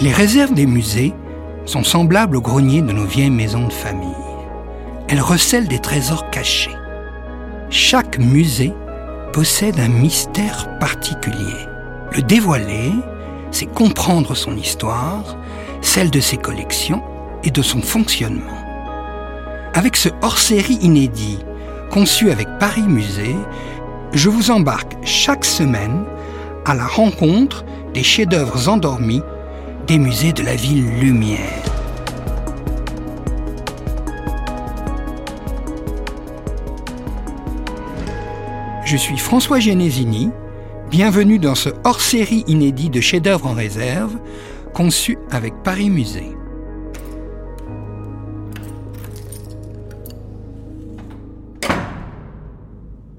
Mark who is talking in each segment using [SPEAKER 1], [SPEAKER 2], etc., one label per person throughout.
[SPEAKER 1] Les réserves des musées sont semblables aux greniers de nos vieilles maisons de famille. Elles recèlent des trésors cachés. Chaque musée possède un mystère particulier. Le dévoiler, c'est comprendre son histoire, celle de ses collections et de son fonctionnement. Avec ce hors-série inédit, conçu avec Paris Musée, je vous embarque chaque semaine à la rencontre des chefs-d'œuvre endormis des musées de la ville Lumière. Je suis François Genesini. Bienvenue dans ce hors-série inédit de chefs-d'œuvre en réserve, conçu avec Paris Musée.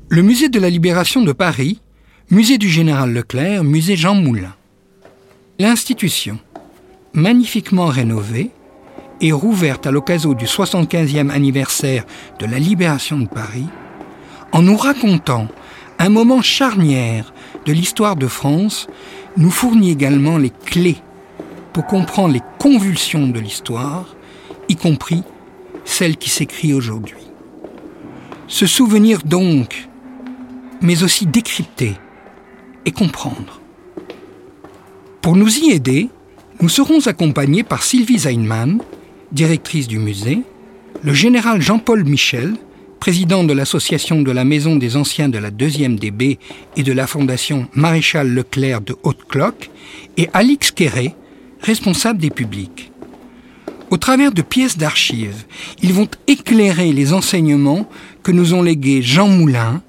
[SPEAKER 1] Le musée de la Libération de Paris, musée du Général Leclerc, musée Jean Moulin. L'institution, magnifiquement rénovée et rouverte à l'occasion du 75e anniversaire de la Libération de Paris, en nous racontant un moment charnière de l'histoire de France, nous fournit également les clés pour comprendre les convulsions de l'histoire, y compris celle qui s'écrit aujourd'hui. Se souvenir donc, mais aussi décrypter et comprendre. Pour nous y aider, nous serons accompagnés par Sylvie Zeinman, directrice du musée, le général Jean-Paul Michel, président de l'association de la Maison des Anciens de la Deuxième DB et de la Fondation Maréchal Leclerc de Haute-Cloque, et Alix Quéré, responsable des publics. Au travers de pièces d'archives, ils vont éclairer les enseignements que nous ont légués Jean Moulin,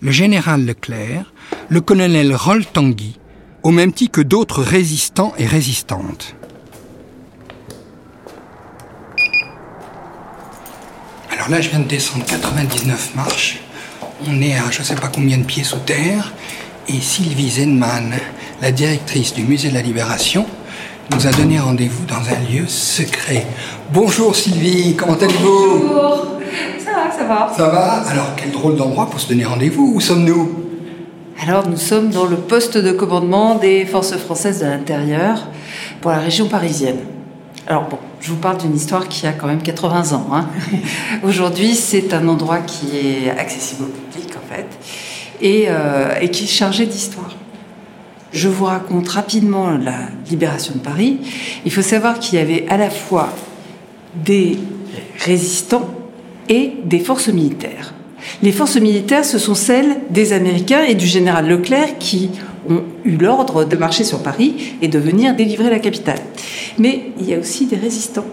[SPEAKER 1] le général Leclerc, le colonel Roll Tanguy, au même titre que d'autres résistants et résistantes. Alors là, je viens de descendre 99 marches. On est à je ne sais pas combien de pieds sous terre. Et Sylvie Zenman, la directrice du musée de la Libération, nous a donné rendez-vous dans un lieu secret. Bonjour Sylvie, comment allez-vous?
[SPEAKER 2] Bonjour, ça va, ça va.
[SPEAKER 1] Ça va? Alors, quel drôle d'endroit pour se donner rendez-vous. Où sommes-nous?
[SPEAKER 2] Alors nous sommes dans le poste de commandement des forces françaises de l'intérieur pour la région parisienne. Alors bon, je vous parle d'une histoire qui a quand même 80 ans. hein. Aujourd'hui, c'est un endroit qui est accessible au public en fait et, euh, et qui est chargé d'histoire. Je vous raconte rapidement la libération de Paris. Il faut savoir qu'il y avait à la fois des résistants et des forces militaires. Les forces militaires, ce sont celles des Américains et du général Leclerc qui ont eu l'ordre de marcher sur Paris et de venir délivrer la capitale. Mais il y a aussi des résistants.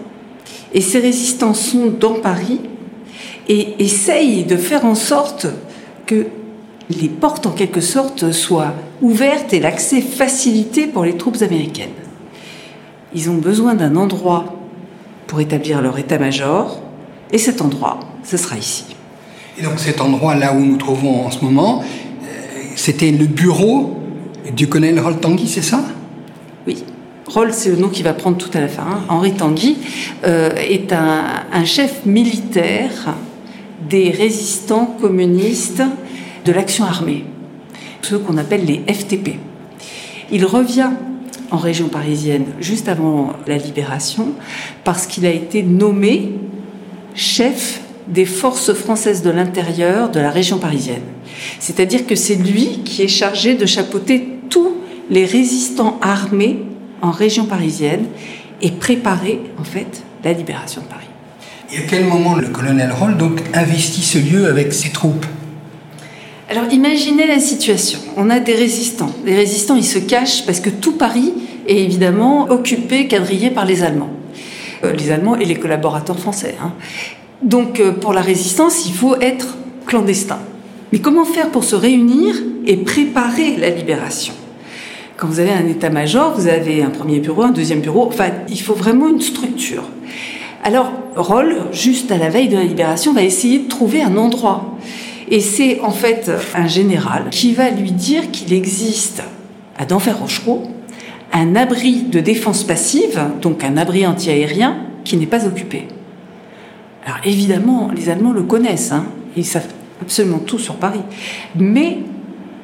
[SPEAKER 2] Et ces résistants sont dans Paris et essayent de faire en sorte que les portes, en quelque sorte, soient ouvertes et l'accès facilité pour les troupes américaines. Ils ont besoin d'un endroit pour établir leur état-major, et cet endroit, ce sera ici.
[SPEAKER 1] Et donc cet endroit là où nous trouvons en ce moment, euh, c'était le bureau du colonel Roll Tanguy, c'est ça?
[SPEAKER 2] Oui. Roll, c'est le nom qui va prendre tout à la fin. hein. Henri Tanguy euh, est un, un chef militaire des résistants communistes de l'action armée, ceux qu'on appelle les FTP. Il revient en région parisienne juste avant la libération parce qu'il a été nommé chef des forces françaises de l'intérieur de la région parisienne. C'est-à-dire que c'est lui qui est chargé de chapeauter tous les résistants armés en région parisienne et préparer en fait la libération de Paris.
[SPEAKER 1] Et à quel moment le colonel Roll donc investit ce lieu avec ses troupes?
[SPEAKER 2] Alors imaginez la situation. On a des résistants. Les résistants, ils se cachent parce que tout Paris est évidemment occupé, quadrillé par les Allemands. Euh, les Allemands et les collaborateurs français. hein. Donc euh, pour la résistance, il faut être clandestin. Mais comment faire pour se réunir et préparer la libération? Quand vous avez un état-major, vous avez un premier bureau, un deuxième bureau. Enfin, il faut vraiment une structure. Alors, Roll, juste à la veille de la libération, va essayer de trouver un endroit. Et c'est en fait un général qui va lui dire qu'il existe à Denfert-Rochereau un abri de défense passive, donc un abri antiaérien, qui n'est pas occupé. Alors évidemment, les Allemands le connaissent, hein, ils savent absolument tout sur Paris. Mais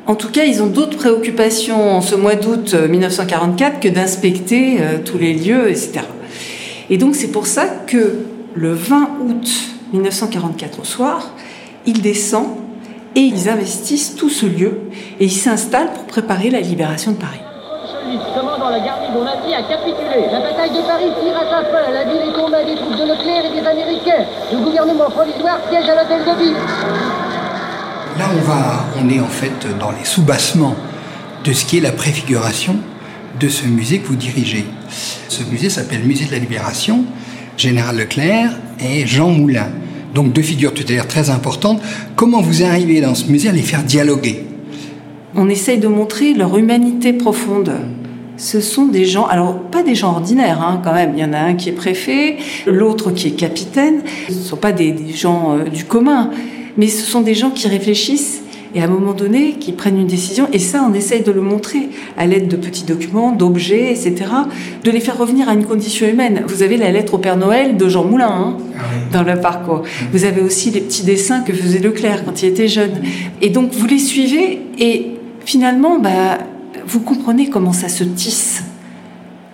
[SPEAKER 2] En tout cas, ils ont d'autres préoccupations en ce mois d'août 1944 que d'inspecter tous les lieux, etc. Et donc c'est pour ça que le 20 août 1944 au soir, ils descendent et ils investissent tout ce lieu et ils s'installent pour préparer la libération de Paris.
[SPEAKER 3] La garnison nazie a capitulé. La bataille de Paris tire à sa fin. La ville est tombée des troupes de Leclerc et des Américains. Le gouvernement provisoire siège à l'hôtel de ville.
[SPEAKER 1] Là, on va, on est en fait dans les sous-bassements de ce qui est la préfiguration de ce musée que vous dirigez. Ce musée s'appelle Musée de la Libération, Général Leclerc et Jean Moulin. Donc deux figures tutélaires très importantes. Comment vous arrivez dans ce musée à les faire dialoguer?
[SPEAKER 2] On essaye de montrer leur humanité profonde. Ce sont des gens, alors pas des gens ordinaires hein, quand même, il y en a un qui est préfet, l'autre qui est capitaine, ce ne sont pas des, gens euh, du commun, mais ce sont des gens qui réfléchissent et à un moment donné qui prennent une décision. Et ça, on essaye de le montrer à l'aide de petits documents, d'objets, etc., de les faire revenir à une condition humaine. Vous avez la lettre au Père Noël de Jean Moulin hein, ah dans le parcours. Vous avez aussi les petits dessins que faisait Leclerc quand il était jeune. Et donc vous les suivez et finalement, bah, vous comprenez comment ça se tisse.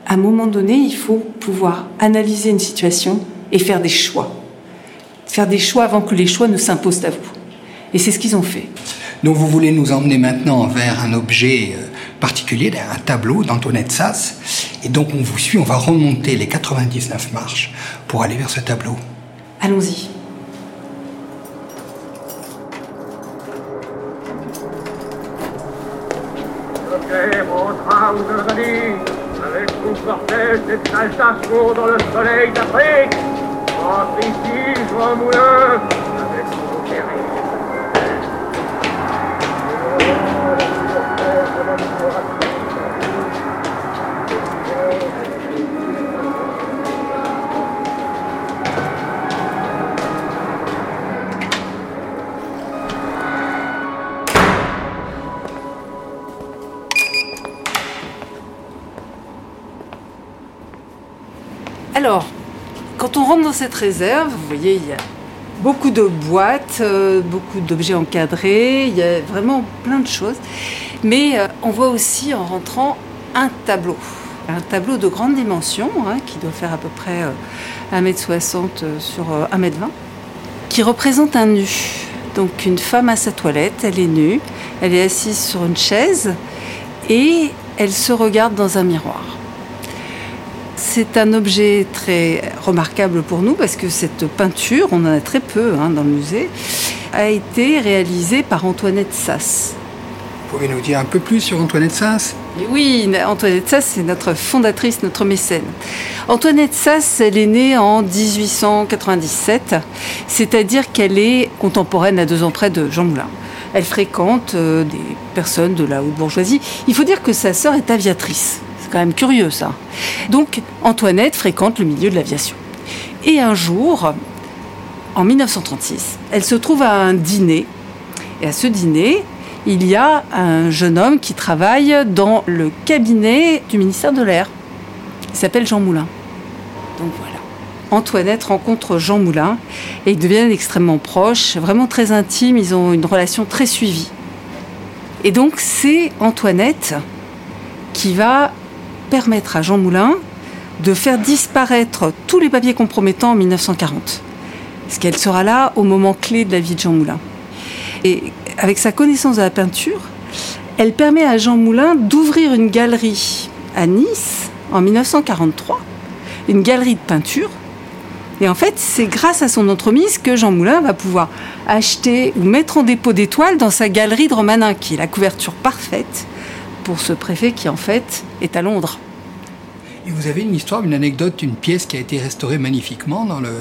[SPEAKER 2] À un moment donné, il faut pouvoir analyser une situation et faire des choix. Faire des choix avant que les choix ne s'imposent à vous. Et c'est ce qu'ils ont fait.
[SPEAKER 1] Donc vous voulez nous emmener maintenant vers un objet euh, particulier, un tableau d'Antoinette Sass. Et donc on vous suit, on va remonter les 99 marches pour aller vers ce tableau.
[SPEAKER 2] Allons-y.
[SPEAKER 3] Vous portez cette exaltation dans le soleil d'Afrique. Entre ici, Jean Moulin,
[SPEAKER 2] on rentre dans cette réserve, vous voyez, il y a beaucoup de boîtes, euh, beaucoup d'objets encadrés, il y a vraiment plein de choses. Mais euh, on voit aussi en rentrant un tableau. Un tableau de grande dimension, hein, qui doit faire à peu près 1m60 euh, sur 1m20, qui représente un nu. Donc une femme à sa toilette, elle est nue, elle est assise sur une chaise et elle se regarde dans un miroir. C'est un objet très remarquable pour nous parce que cette peinture, on en a très peu hein, dans le musée, a été réalisée par Antoinette Sass.
[SPEAKER 1] Vous pouvez nous dire un peu plus sur Antoinette Sass?
[SPEAKER 2] Oui, Antoinette Sass, c'est notre fondatrice, notre mécène. Antoinette Sass, elle est née en 1897, c'est-à-dire qu'elle est contemporaine à deux ans près de Jean Moulin. Elle fréquente euh, des personnes de la haute bourgeoisie. Il faut dire que sa sœur est aviatrice quand même curieux ça. Donc Antoinette fréquente le milieu de l'aviation. Et un jour, en 1936, elle se trouve à un dîner. Et à ce dîner, il y a un jeune homme qui travaille dans le cabinet du ministère de l'Air. Il s'appelle Jean Moulin. Donc voilà. Antoinette rencontre Jean Moulin et ils deviennent extrêmement proches, vraiment très intimes, ils ont une relation très suivie. Et donc c'est Antoinette qui va permettre à Jean Moulin de faire disparaître tous les papiers compromettants en 1940. Parce qu'elle sera là au moment clé de la vie de Jean Moulin. Et avec sa connaissance de la peinture, elle permet à Jean Moulin d'ouvrir une galerie à Nice en 1943, une galerie de peinture. Et en fait, c'est grâce à son entremise que Jean Moulin va pouvoir acheter ou mettre en dépôt d'étoiles dans sa galerie de Romanin, qui est la couverture parfaite pour ce préfet qui en fait est à Londres.
[SPEAKER 1] Et vous avez une histoire, une anecdote, une pièce qui a été restaurée magnifiquement dans le...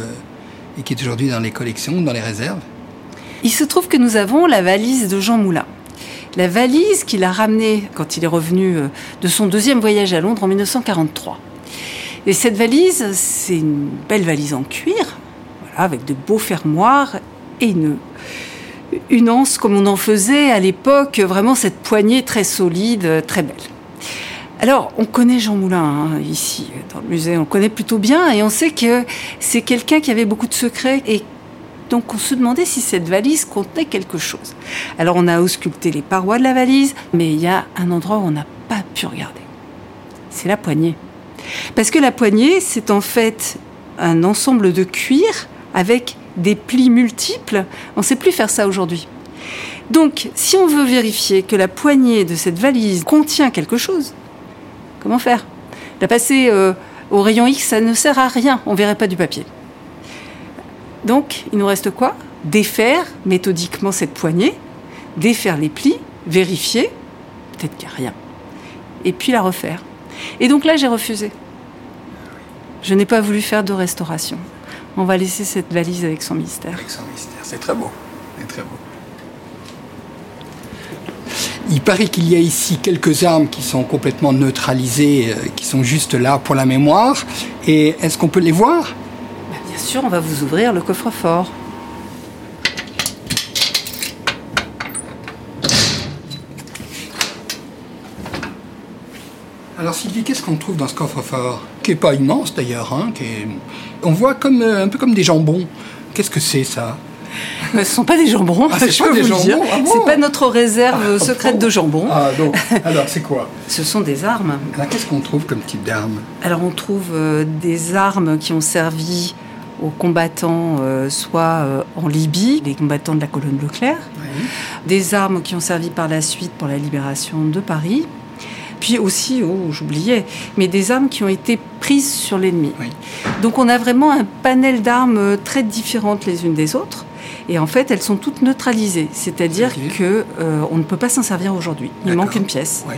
[SPEAKER 1] et qui est aujourd'hui dans les collections, dans les réserves?
[SPEAKER 2] Il se trouve que nous avons la valise de Jean Moulin. La valise qu'il a ramenée quand il est revenu euh, de son deuxième voyage à Londres en 1943. Et cette valise, c'est une belle valise en cuir, voilà, avec de beaux fermoirs et une, une anse comme on en faisait à l'époque, vraiment cette poignée très solide, très belle. Alors, on connaît Jean Moulin hein, ici, dans le musée, on connaît plutôt bien et on sait que c'est quelqu'un qui avait beaucoup de secrets et Donc on se demandait si cette valise contenait quelque chose. Alors on a ausculté les parois de la valise, mais il y a un endroit où on n'a pas pu regarder. C'est la poignée. Parce que la poignée, c'est en fait un ensemble de cuir avec des plis multiples. On ne sait plus faire ça aujourd'hui. Donc, si on veut vérifier que la poignée de cette valise contient quelque chose, comment faire? La passer euh, au rayon X, ça ne sert à rien, on ne verrait pas du papier. Donc, il nous reste quoi? Défaire méthodiquement cette poignée, défaire les plis, vérifier, peut-être qu'il n'y a rien, et puis la refaire. Et donc là, j'ai refusé. Je n'ai pas voulu faire de restauration. On va laisser cette valise avec son mystère.
[SPEAKER 1] Avec son mystère, c'est très beau. C'est très beau. Il paraît qu'il y a ici quelques armes qui sont complètement neutralisées, euh, qui sont juste là pour la mémoire. Et est-ce qu'on peut les voir?
[SPEAKER 2] Bah, Bien sûr, on va vous ouvrir le coffre-fort.
[SPEAKER 1] Alors Sylvie, qu'est-ce qu'on trouve dans ce coffre-fort? Qui n'est pas immense d'ailleurs. Hein, On voit comme, euh, un peu comme des jambons. Qu'est-ce que c'est ça?
[SPEAKER 2] Ce ne sont pas des jambons,
[SPEAKER 1] ah, je peux vous le dire.
[SPEAKER 2] Ah c'est pas notre réserve ah, secrète de jambons.
[SPEAKER 1] Ah, donc, alors c'est quoi?
[SPEAKER 2] Ce sont des armes.
[SPEAKER 1] Alors qu'est-ce qu'on trouve comme type d'armes
[SPEAKER 2] Alors on trouve euh, des armes qui ont servi aux combattants, euh, soit en Libye, les combattants de la colonne Leclerc, des armes qui ont servi par la suite pour la libération de Paris, puis aussi, oh, j'oubliais, mais des armes qui ont été prises sur l'ennemi. Donc on a vraiment un panel d'armes euh, très différentes les unes des autres. Et en fait, elles sont toutes neutralisées, c'est-à-dire que euh, on ne peut pas s'en servir aujourd'hui. Il manque une pièce. Oui.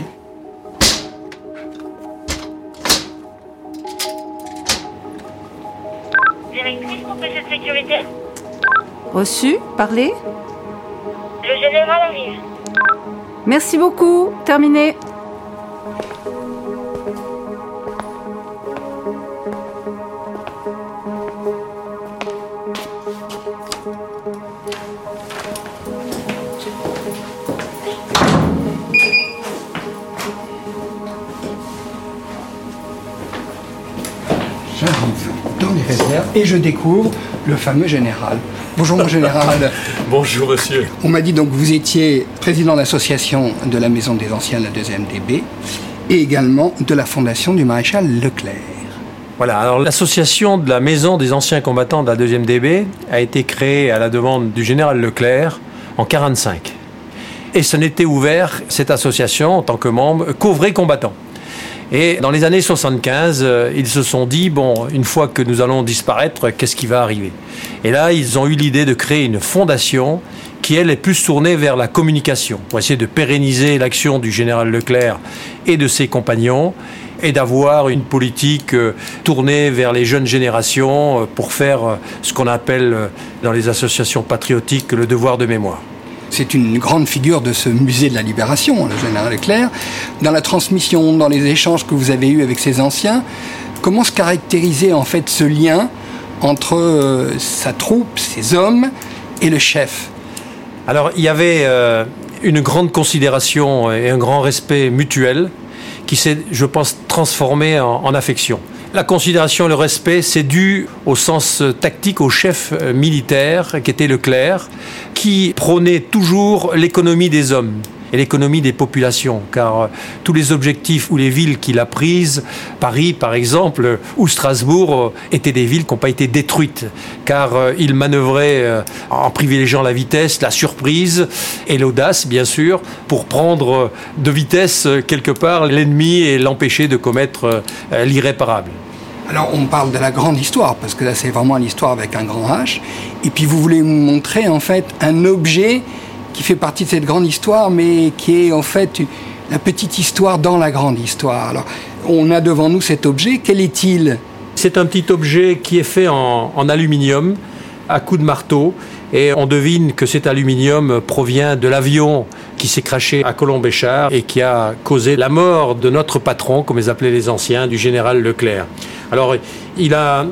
[SPEAKER 4] Directrice, cette sécurité.
[SPEAKER 2] Reçu, parlez.
[SPEAKER 4] Le général arrive.
[SPEAKER 2] Merci beaucoup. Terminé.
[SPEAKER 1] Je découvre le fameux général. Bonjour mon général.
[SPEAKER 5] Bonjour monsieur.
[SPEAKER 1] On m'a dit donc que vous étiez président de l'association de la Maison des Anciens de la deuxième DB et également de la fondation du maréchal Leclerc.
[SPEAKER 5] Voilà, alors l'association de la Maison des Anciens Combattants de la deuxième DB a été créée à la demande du général Leclerc en 1945. Et ce n'était ouvert, cette association, en tant que membre, qu'aux vrais combattants. Et dans les années 75, euh, ils se sont dit, bon, une fois que nous allons disparaître, qu'est-ce qui va arriver? Et là, ils ont eu l'idée de créer une fondation qui, elle, est plus tournée vers la communication, pour essayer de pérenniser l'action du général Leclerc et de ses compagnons, et d'avoir une politique euh, tournée vers les jeunes générations euh, pour faire ce qu'on appelle dans les associations patriotiques le devoir de mémoire.
[SPEAKER 1] C'est une grande figure de ce musée de la libération, le général Leclerc. Dans la transmission, dans les échanges que vous avez eus avec ces anciens, comment se caractérisait en fait ce lien entre euh, sa troupe, ses hommes et le chef?
[SPEAKER 5] Alors il y avait euh, une grande considération et un grand respect mutuel qui s'est, je pense, transformé en affection. La considération et le respect, c'est dû au sens tactique au chef euh, militaire qui était Leclerc, qui prônait toujours l'économie des hommes et l'économie des populations, car euh, tous les objectifs ou les villes qu'il a prises, Paris par exemple, ou Strasbourg, euh, étaient des villes qui n'ont pas été détruites, car il manœuvrait en privilégiant la vitesse, la surprise et l'audace, bien sûr, pour prendre de vitesse quelque part l'ennemi et l'empêcher de commettre l'irréparable.
[SPEAKER 1] Alors on parle de la grande histoire, parce que là c'est vraiment l'histoire avec un grand H. Et puis vous voulez nous montrer en fait un objet qui fait partie de cette grande histoire, mais qui est en fait la petite histoire dans la grande histoire. Alors on a devant nous cet objet, quel est-il?
[SPEAKER 5] C'est un petit objet qui est fait en, aluminium, à coups de marteau, et on devine que cet aluminium provient de l'avion qui s'est craché à Colombéchard et qui a causé la mort de notre patron, comme les appelaient les anciens, du général Leclerc. Alors, il a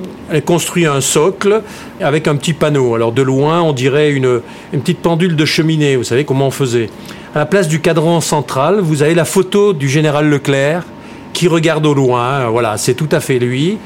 [SPEAKER 5] construit un socle avec un petit panneau. Alors, de loin, on dirait une, une petite pendule de cheminée. Vous savez comment on faisait. À la place du cadran central, vous avez la photo du général Leclerc qui regarde au loin. Voilà, c'est tout à fait lui.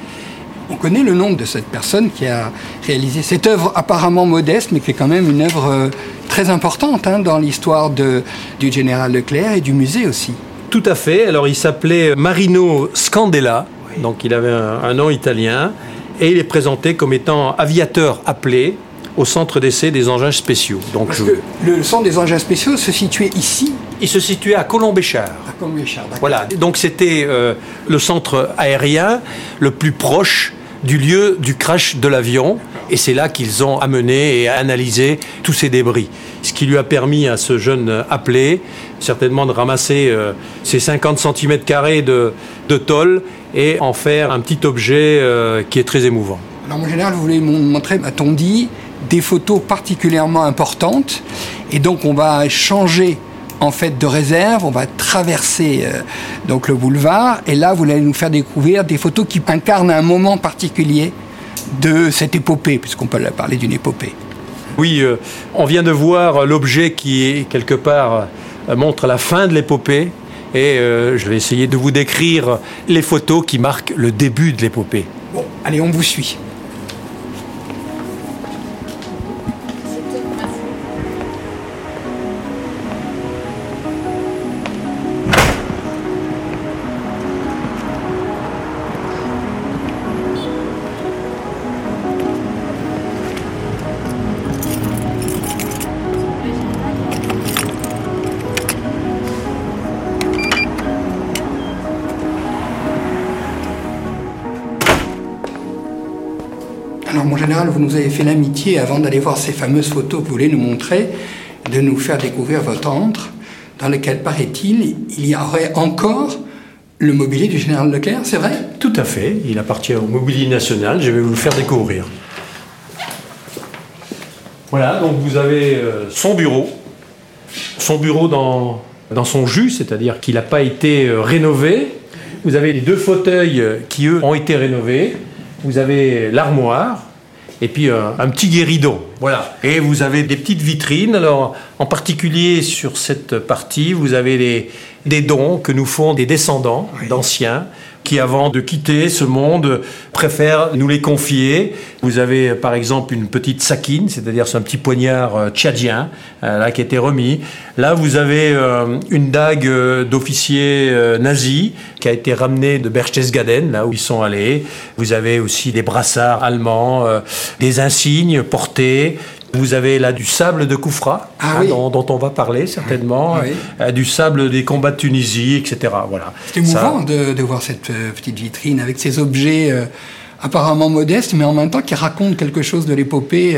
[SPEAKER 1] On connaît le nom de cette personne qui a réalisé cette œuvre apparemment modeste, mais qui est quand même une œuvre euh, très importante hein, dans l'histoire du général Leclerc et du musée aussi.
[SPEAKER 5] Tout à fait. Alors il s'appelait Marino Scandella, donc il avait un, nom italien, et il est présenté comme étant aviateur appelé au centre d'essai des engins spéciaux.
[SPEAKER 1] Donc Parce que le centre des engins spéciaux se situait ici
[SPEAKER 5] Il se situait à Colombéchard.
[SPEAKER 1] À Colombéchard,
[SPEAKER 5] Voilà, donc c'était euh, le centre aérien le plus proche du lieu du crash de l'avion. Et c'est là qu'ils ont amené et analysé tous ces débris. Ce qui lui a permis à ce jeune appelé, certainement, de ramasser ces 50 cm de, de tôle et en faire un petit objet euh, qui est très émouvant.
[SPEAKER 1] Alors, mon général, vous voulez montrer, m'a-t-on dit, des photos particulièrement importantes. Et donc, on va changer en fait de réserve. On va traverser euh, donc le boulevard et là vous allez nous faire découvrir des photos qui incarnent un moment particulier de cette épopée, puisqu'on peut parler d'une épopée.
[SPEAKER 5] Oui, euh, on vient de voir l'objet qui quelque part euh, montre la fin de l'épopée et je vais essayer de vous décrire les photos qui marquent le début de l'épopée.
[SPEAKER 1] Bon, allez, on vous suit. Général, vous nous avez fait l'amitié, avant d'aller voir ces fameuses photos que vous voulez nous montrer, de nous faire découvrir votre antre, dans lequel, paraît-il, il y aurait encore le mobilier du général Leclerc, c'est vrai?
[SPEAKER 5] Tout à fait. Il appartient au mobilier national. Je vais vous le faire découvrir. Voilà, donc vous avez euh, son bureau. Son bureau dans, dans son jus, c'est-à-dire qu'il n'a pas été euh, rénové. Vous avez les deux fauteuils euh, qui, eux, ont été rénovés vous avez l'armoire et puis euh, un, petit guéridon. Voilà. Et vous avez des petites vitrines. Alors, en particulier sur cette partie, vous avez des dons que nous font des descendants d'anciens qui, avant de quitter ce monde, préfèrent nous les confier. Vous avez, par exemple, une petite sakine, c'est-à-dire c'est un petit poignard euh, tchadien, euh, là, qui a été remis. Là, vous avez euh, une dague d'officier nazi qui a été ramenée de Berchtesgaden, là où ils sont allés. Vous avez aussi des brassards allemands, des insignes portés. Vous avez là du sable de Koufra,
[SPEAKER 1] ah
[SPEAKER 5] hein, dont, on va parler certainement, ah euh, du sable des combats de Tunisie, etc. Voilà.
[SPEAKER 1] C'est émouvant de, voir cette euh, petite vitrine avec ces objets euh, apparemment modestes, mais en même temps qui racontent quelque chose de l'épopée.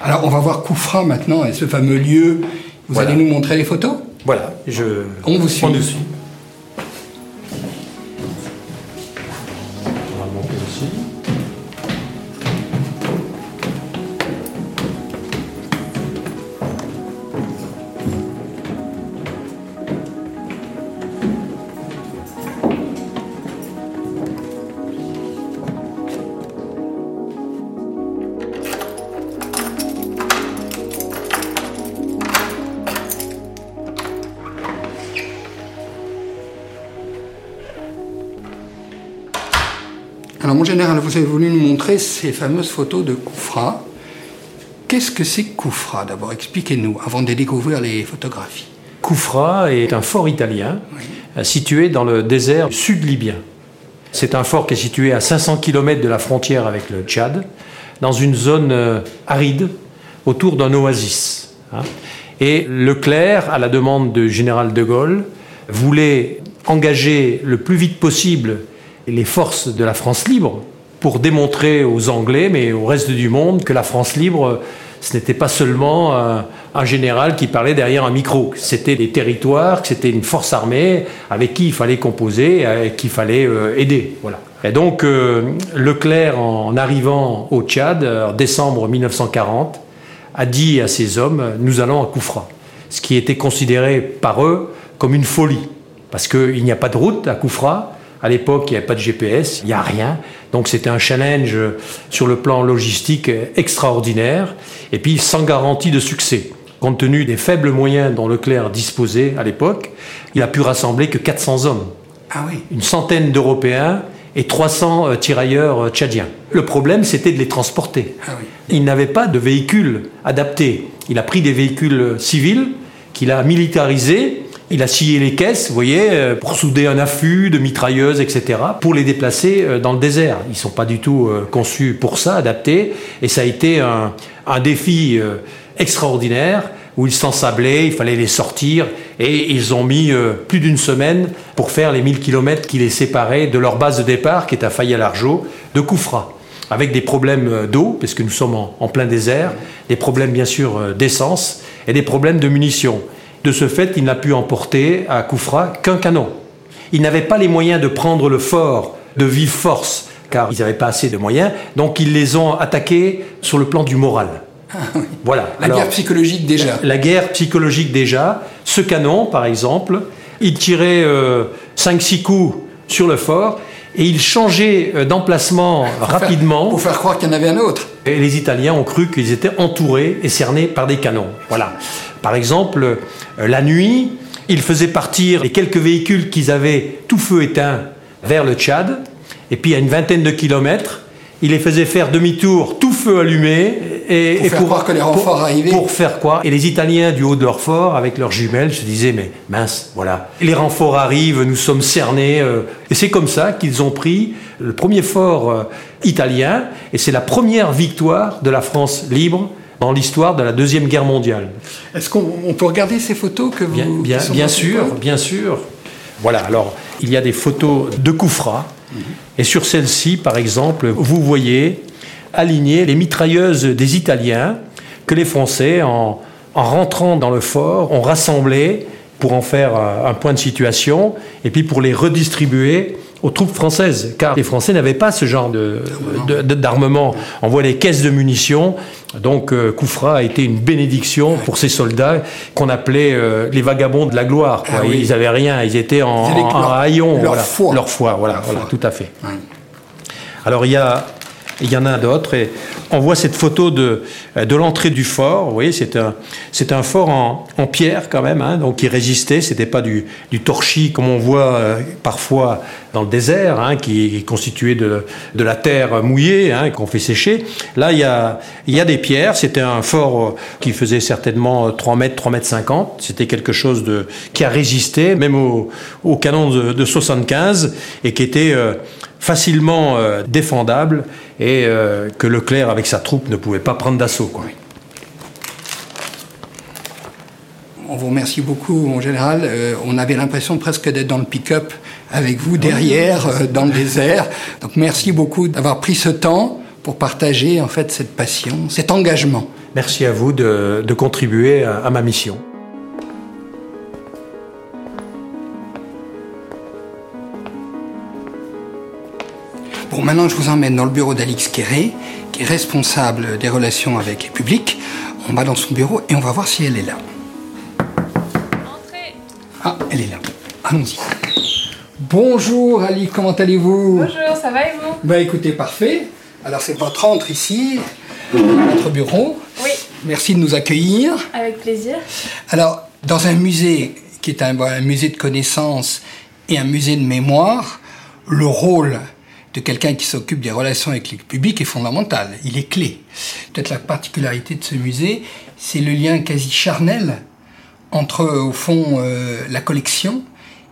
[SPEAKER 1] Alors on va voir Koufra maintenant, et ce fameux lieu. Vous allez nous montrer les photos?
[SPEAKER 5] Voilà, je...
[SPEAKER 1] on vous suit. Mon général, vous avez voulu nous montrer ces fameuses photos de Koufra. Qu'est-ce que c'est Koufra D'abord, expliquez-nous, avant de découvrir les photographies.
[SPEAKER 5] Koufra est un fort italien euh, situé dans le désert sud-libyen. C'est un fort qui est situé à 500 km de la frontière avec le Tchad, dans une zone euh, aride, autour d'un oasis. Hein. Et Leclerc, à la demande du général de Gaulle, voulait engager le plus vite possible les forces de la France libre pour démontrer aux Anglais, mais au reste du monde, que la France libre, ce n'était pas seulement un, général qui parlait derrière un micro. C'était des territoires, que c'était une force armée avec qui il fallait composer, et qu'il fallait euh, aider. Voilà. Et donc, euh, Leclerc, en arrivant au Tchad, en décembre 1940, a dit à ses hommes Nous allons à Koufra. Ce qui était considéré par eux comme une folie. Parce qu'il n'y a pas de route à Koufra, à l'époque, il n'y avait pas de GPS, il n'y a rien. Donc c'était un challenge sur le plan logistique extraordinaire, et puis sans garantie de succès. Compte tenu des faibles moyens dont Leclerc disposait à l'époque, il a pu rassembler que 400 hommes.
[SPEAKER 1] Ah oui.
[SPEAKER 5] Une centaine d'Européens et 300 euh, tirailleurs euh, tchadiens. Le problème, c'était de les transporter.
[SPEAKER 1] Ah oui.
[SPEAKER 5] Il n'avait pas de véhicules adaptés. Il a pris des véhicules euh, civils qu'il a militarisés. Il a scié les caisses, vous voyez, euh, pour souder un affût de mitrailleuses, etc., pour les déplacer euh, dans le désert. Ils sont pas du tout euh, conçus pour ça, adaptés. Et ça a été un, défi extraordinaire où ils s'ensablaient, il fallait les sortir. Et ils ont mis plus d'une semaine pour faire les 1000 km qui les séparaient de leur base de départ, qui est à Faya-Largeau, de Koufra avec des problèmes d'eau, parce que nous sommes en, plein désert, des problèmes bien sûr d'essence et des problèmes de munitions. De ce fait, il n'a pu emporter à Koufra qu'un canon. Il n'avait pas les moyens de prendre le fort de vive force, car ils n'avaient pas assez de moyens, donc ils les ont attaqués sur le plan du moral. Voilà.
[SPEAKER 1] La
[SPEAKER 5] Alors,
[SPEAKER 1] guerre psychologique déjà.
[SPEAKER 5] la guerre psychologique déjà. Ce canon, par exemple, il tirait 5-6 coups sur le fort et il changeait euh, d'emplacement rapidement.
[SPEAKER 1] Pour faire croire qu'il y en avait un autre.
[SPEAKER 5] Et les Italiens ont cru qu'ils étaient entourés et cernés par des canons. Voilà. Par exemple, euh, la nuit, ils faisaient partir les quelques véhicules qu'ils avaient tout feu éteint vers le Tchad. Et puis à une vingtaine de kilomètres, ils les faisaient faire demi-tour, tout feu allumé. Et,
[SPEAKER 1] Pour
[SPEAKER 5] et
[SPEAKER 1] faire croire que les renforts
[SPEAKER 5] pour-
[SPEAKER 1] arrivaient.
[SPEAKER 5] Pour faire quoi Et les Italiens, du haut de leur fort, avec leurs jumelles, se disaient Mais mince, voilà. Les renforts arrivent, nous sommes cernés. euh. Et c'est comme ça qu'ils ont pris le premier fort euh, italien. Et c'est la première victoire de la France libre dans l'histoire de la Deuxième Guerre mondiale.
[SPEAKER 1] Est-ce qu'on on peut regarder ces photos que vous
[SPEAKER 5] Bien, bien,
[SPEAKER 1] qui sont
[SPEAKER 5] bien sûr, bien sûr. Voilà, alors il y a des photos de Koufra. Et sur celle-ci, par exemple, vous voyez aligner les mitrailleuses des Italiens que les Français, en, en rentrant dans le fort, ont rassemblé pour en faire un point de situation et puis pour les redistribuer aux troupes françaises. Car les Français n'avaient pas ce genre d'armement. On voit les caisses de munitions. Donc euh, Koufra a été une bénédiction pour ces soldats qu'on appelait euh, les vagabonds de la gloire. quoi.
[SPEAKER 1] Ah oui.
[SPEAKER 5] Ils avaient rien, ils étaient en,
[SPEAKER 1] Ils
[SPEAKER 5] haillons.
[SPEAKER 1] leur
[SPEAKER 5] voilà.
[SPEAKER 1] foi.
[SPEAKER 5] Leur foi, voilà,
[SPEAKER 1] Leur
[SPEAKER 5] voilà,
[SPEAKER 1] foi.
[SPEAKER 5] tout à fait.
[SPEAKER 1] Oui.
[SPEAKER 5] Alors il y a, il y en a d'autres on voit cette photo de, de l'entrée du fort. Vous voyez, c'est un, c'est un fort en, en pierre quand même, hein, donc qui résistait. C'était pas du, du torchis comme on voit euh, parfois dans le désert, hein, qui est constitué de, de la terre mouillée hein, qu'on fait sécher. Là, il y a, y a des pierres. C'était un fort euh, qui faisait certainement 3 mètres, 3 mètres 50. C'était quelque chose de, qui a résisté même au, au canon de, de 75 et qui était euh, facilement euh, défendable et euh, que Leclerc, avec sa troupe, ne pouvait pas prendre d'assaut. quoi.
[SPEAKER 1] On vous remercie beaucoup, mon général. Euh, on avait l'impression presque d'être dans le pick-up avec vous derrière, dans le désert. Donc merci beaucoup d'avoir pris ce temps pour partager en fait cette passion, cet engagement.
[SPEAKER 5] Merci à vous de, de contribuer à- à ma mission.
[SPEAKER 1] Bon, maintenant, je vous emmène dans le bureau d'Alix Quéré, qui est responsable des relations avec les publics. On va dans son bureau et on va voir si elle est là.
[SPEAKER 4] Entrez.
[SPEAKER 1] Ah, elle est là. Allons-y. Bonjour Ali, comment allez-vous?
[SPEAKER 6] Bonjour, ça va et vous?
[SPEAKER 1] Bah écoutez, parfait. Alors c'est votre entre ici, notre bureau.
[SPEAKER 6] Oui,
[SPEAKER 1] Merci de nous accueillir.
[SPEAKER 6] avec plaisir.
[SPEAKER 1] Alors, dans un musée qui est un, bon, un musée de connaissances et un musée de mémoire, le rôle de quelqu'un qui s'occupe des relations avec le public est fondamental. Il est clé. Peut-être la particularité de ce musée, c'est le lien quasi charnel entre, au fond, euh, la collection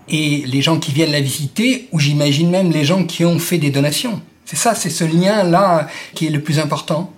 [SPEAKER 1] et les gens qui viennent la visiter, ou j'imagine même les gens qui ont fait des donations. C'est ça, c'est ce lien-là qui est le plus important.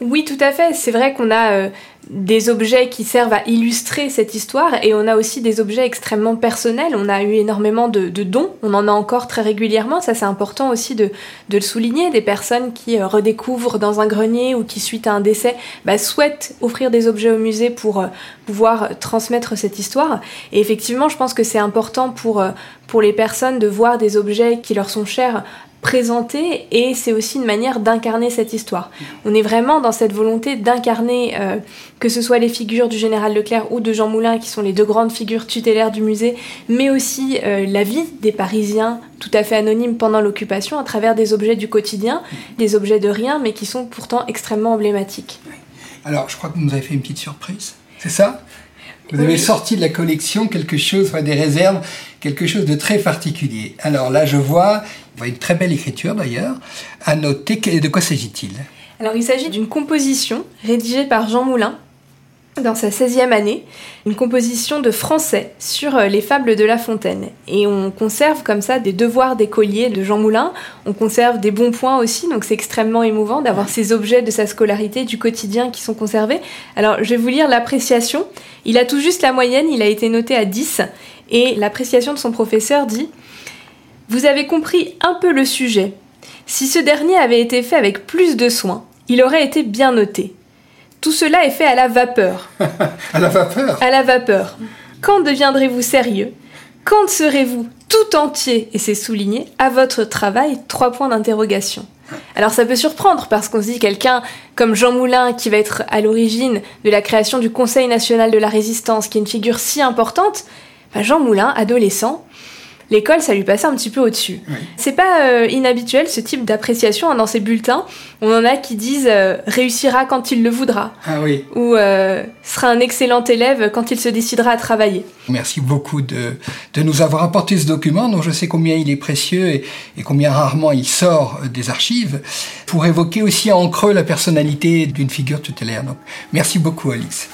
[SPEAKER 6] Oui, tout à fait. C'est vrai qu'on a euh, des objets qui servent à illustrer cette histoire et on a aussi des objets extrêmement personnels. On a eu énormément de, dons, on en a encore très régulièrement. Ça, c'est important aussi de, le souligner. Des personnes qui euh, redécouvrent dans un grenier ou qui, suite à un décès, bah, souhaitent offrir des objets au musée pour euh, pouvoir transmettre cette histoire. Et effectivement, je pense que c'est important pour, pour les personnes de voir des objets qui leur sont chers présentés et c'est aussi une manière d'incarner cette histoire. On est vraiment dans cette volonté d'incarner euh, que ce soit les figures du général Leclerc ou de Jean Moulin qui sont les deux grandes figures tutélaires du musée, mais aussi euh, la vie des Parisiens tout à fait anonymes pendant l'occupation à travers des objets du quotidien, des objets de rien mais qui sont pourtant extrêmement emblématiques.
[SPEAKER 1] Alors, je crois que vous nous avez fait une petite surprise. C'est ça? Vous avez sorti de la collection quelque chose, des réserves, quelque chose de très particulier. Alors là, je vois, une très belle écriture d'ailleurs, à noter. De quoi s'agit-il?
[SPEAKER 6] Alors il s'agit d'une composition rédigée par Jean Moulin dans sa 16e année, une composition de français sur euh, les fables de La Fontaine. Et on conserve comme ça des devoirs d'écolier de Jean Moulin, on conserve des bons points aussi, donc c'est extrêmement émouvant d'avoir ces objets de sa scolarité, du quotidien qui sont conservés. Alors je vais vous lire l'appréciation. Il a tout juste la moyenne, il a été noté à 10, et l'appréciation de son professeur dit Vous avez compris un peu le sujet. Si ce dernier avait été fait avec plus de soin, il aurait été bien noté. Tout cela est fait à la vapeur.
[SPEAKER 1] à la vapeur
[SPEAKER 6] À la vapeur. Quand deviendrez-vous sérieux? Quand serez-vous tout entier, et c'est souligné, à votre travail? Trois points d'interrogation. Alors ça peut surprendre parce qu'on se dit quelqu'un comme Jean Moulin qui va être à l'origine de la création du Conseil national de la résistance, qui est une figure si importante, bah, Jean Moulin, adolescent, l'école, ça lui passait un petit peu au-dessus. C'est pas euh, inhabituel ce type d'appréciation hein, dans ces bulletins. On en a qui disent euh, réussira quand il le voudra.
[SPEAKER 1] Ah oui.
[SPEAKER 6] Ou euh, sera un excellent élève quand il se décidera à travailler.
[SPEAKER 1] Merci beaucoup de, de nous avoir apporté ce document dont je sais combien il est précieux et, et combien rarement il sort des archives pour évoquer aussi en creux la personnalité d'une figure tutélaire. Donc, merci beaucoup, Alice.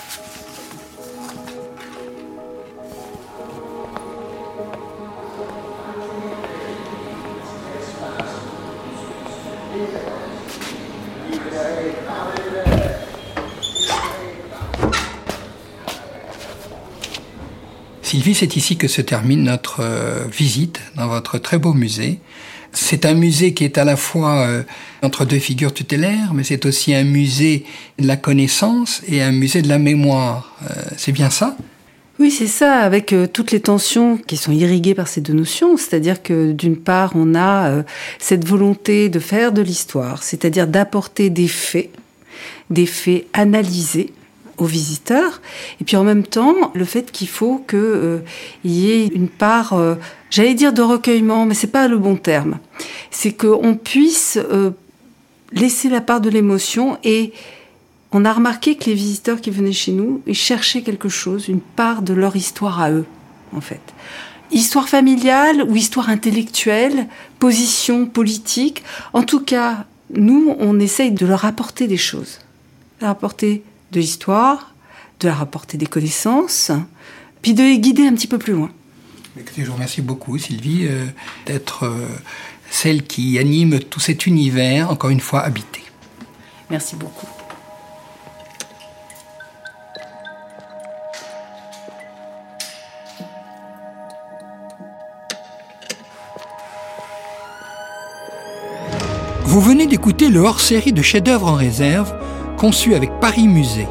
[SPEAKER 1] Sylvie, c'est ici que se termine notre euh, visite dans votre très beau musée. C'est un musée qui est à la fois euh, entre deux figures tutélaires, mais c'est aussi un musée de la connaissance et un musée de la mémoire. Euh, c'est bien ça?
[SPEAKER 2] Oui, c'est ça, avec toutes les tensions qui sont irriguées par ces deux notions. C'est-à-dire que d'une part, on a cette volonté de faire de l'histoire, c'est-à-dire d'apporter des faits, des faits analysés, aux visiteurs. Et puis en même temps, le fait qu'il faut qu'il euh, y ait une part, euh, j'allais dire de recueillement, mais c'est pas le bon terme. C'est qu'on puisse euh, laisser la part de l'émotion et on a remarqué que les visiteurs qui venaient chez nous, ils cherchaient quelque chose, une part de leur histoire à eux, en fait. Histoire familiale ou histoire intellectuelle, position politique. En tout cas, nous, on essaye de leur apporter des choses. Apporter de l'histoire, de la rapporter des connaissances, puis de les guider un petit peu plus loin.
[SPEAKER 1] je vous remercie beaucoup, Sylvie, euh, d'être euh, celle qui anime tout cet univers, encore une fois, habité.
[SPEAKER 2] Merci beaucoup.
[SPEAKER 1] Vous venez d'écouter le hors-série de chefs-d'œuvre en réserve conçu avec Paris Musée.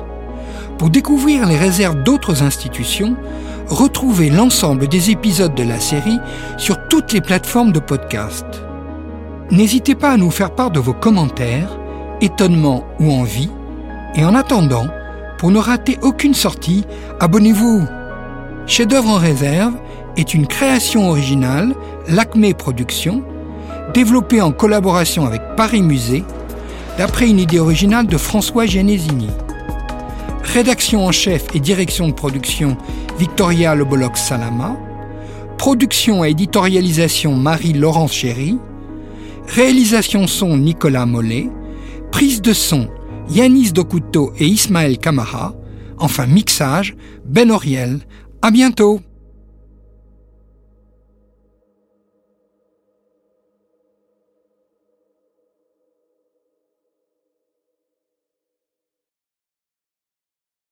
[SPEAKER 1] Pour découvrir les réserves d'autres institutions, retrouvez l'ensemble des épisodes de la série sur toutes les plateformes de podcast. N'hésitez pas à nous faire part de vos commentaires, étonnements ou envies, et en attendant, pour ne rater aucune sortie, abonnez-vous. Chef-d'œuvre en réserve est une création originale, l'Acme Productions, développée en collaboration avec Paris Musée d'après une idée originale de François Genesini. Rédaction en chef et direction de production Victoria Lebolox Salama. Production et éditorialisation Marie-Laurence Chéry. Réalisation son Nicolas Mollet. Prise de son Yanis Dokuto et Ismaël Kamara. Enfin mixage Ben Oriel. À bientôt!